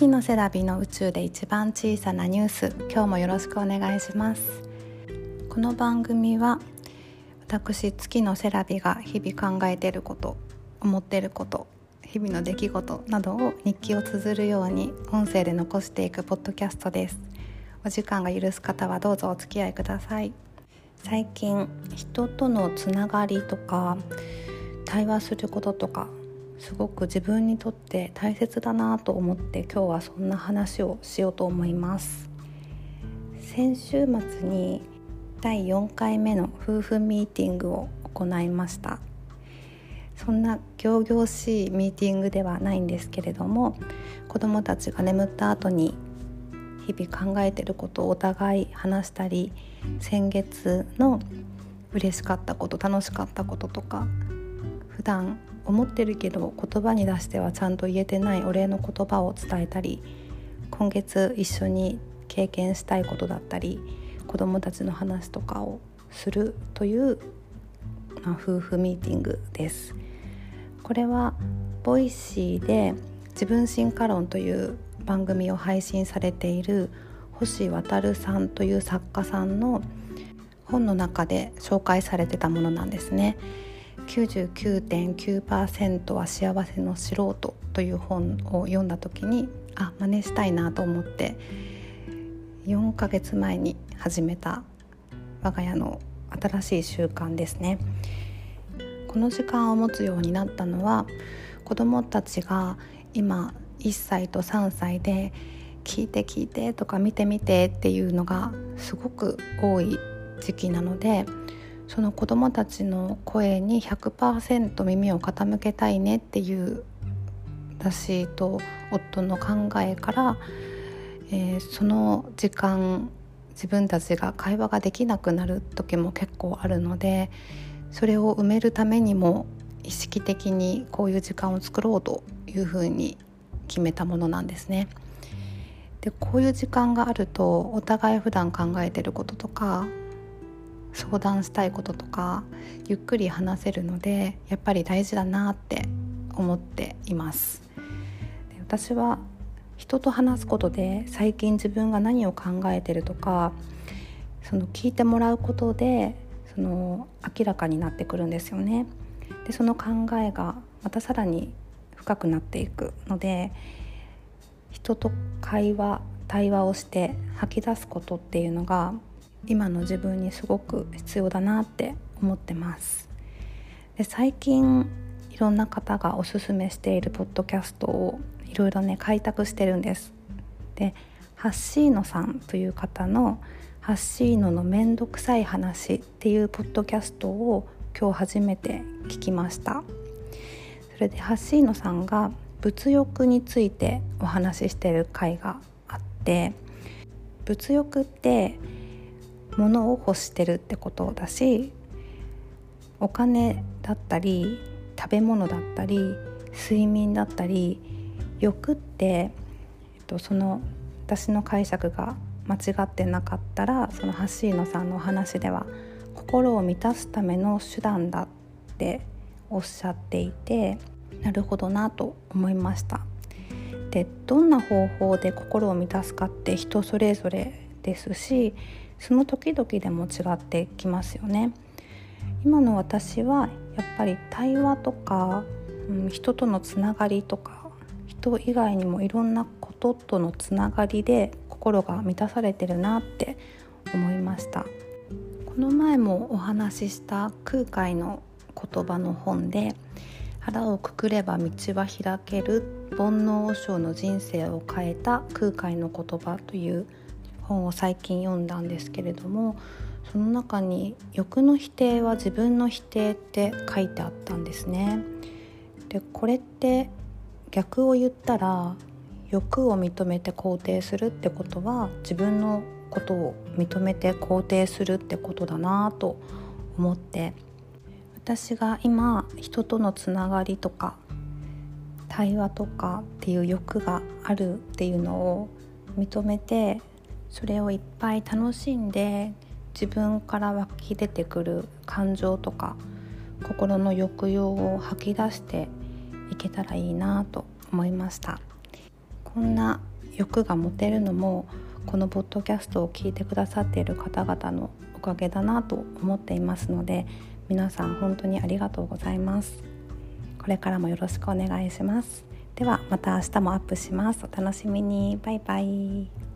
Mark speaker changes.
Speaker 1: 月のセラビの宇宙で一番小さなニュース今日もよろしくお願いします。この番組は私月のセラビが日々考えていること思っていること日々の出来事などを日記を綴るように音声で残していくポッドキャストです。お時間が許す方はどうぞお付き合いください。最近人とのつながりとか対話することとかすごく自分にとって大切だなと思って今日はそんな話をしようと思います。先週末に第4回目の夫婦ミーティングを行いました。そんな仰々しいミーティングではないんですけれども子どもたちが眠った後に日々考えてることをお互い話したり先月の嬉しかったこと楽しかったこととか普段思ってるけど言葉に出してはちゃんと言えてないお礼の言葉を伝えたり今月一緒に経験したいことだったり子どもたちの話とかをするという、まあ、夫婦ミーティングです。これはボイシーで自分進化論という番組を配信されている星渉さんという作家さんの本の中で紹介されてたものなんですね。99.9%は幸せの素人という本を読んだ時にあ真似したいなと思って4ヶ月前に始めた我が家の新しい習慣ですね。この時間を持つようになったのは子どもたちが今1歳と3歳で聞いて聞いてとか見て見てっていうのがすごく多い時期なのでその子どもたちの声に100%耳を傾けたいねっていう私と夫の考えから、えー、その時間自分たちが会話ができなくなる時も結構あるのでそれを埋めるためにも意識的にこういう時間を作ろうというふうに決めたものなんですね。でこういう時間があるとお互い普段考えてることとか相談したいこととかゆっくり話せるのでやっぱり大事だなって思っています。で私は人と話すことで最近自分が何を考えてるとかその聞いてもらうことでその明らかになってくるんですよね。でその考えがまたさらに深くなっていくので人と会話対話をして吐き出すことっていうのが今の自分にすごく必要だなって思ってます。で最近いろんな方がおすすめしているポッドキャストをいろいろね開拓してるんです。でハッシーノさんという方の「ハッシーノのめんどくさい話」っていうポッドキャストを今日初めて聞きました。それでハッシーノさんが物欲についてお話ししてる回があって物欲って物を欲してるってことだしお金だったり食べ物だったり睡眠だったり欲って、えっと、その私の解釈が間違ってなかったらそのハッシーノさんのお話では心を満たすための手段だっておっしゃっていてなるほどなと思いました。でどんな方法で心を満たすかって人それぞれですしその時々でも違ってきますよね。今の私はやっぱり対話とか、うん、人とのつながりとか人以外にもいろんなこととのつながりで心が満たされてるなって思いましたこの前もお話しした空海の言葉の本で「腹をくくれば道は開ける煩悩和尚の人生を変えた空海の言葉」という本を最近読んだんですけれどもその中に「欲の否定は自分の否定」って書いてあったんですね。でこれって逆を言ったら欲を認めて肯定するってことは自分のことを認めて肯定するってことだなと思って私が今人とのつながりとか対話とかっていう欲があるっていうのを認めてそれをいっぱい楽しんで自分から湧き出てくる感情とか心の抑揚を吐き出していけたらいいなと思いました。こんな欲が持てるのもこのポッドキャストを聞いてくださっている方々のおかげだなと思っていますので皆さん本当にありがとうございます。これからもよろしくお願いします。ではまた明日もアップします。お楽しみに。バイバイ。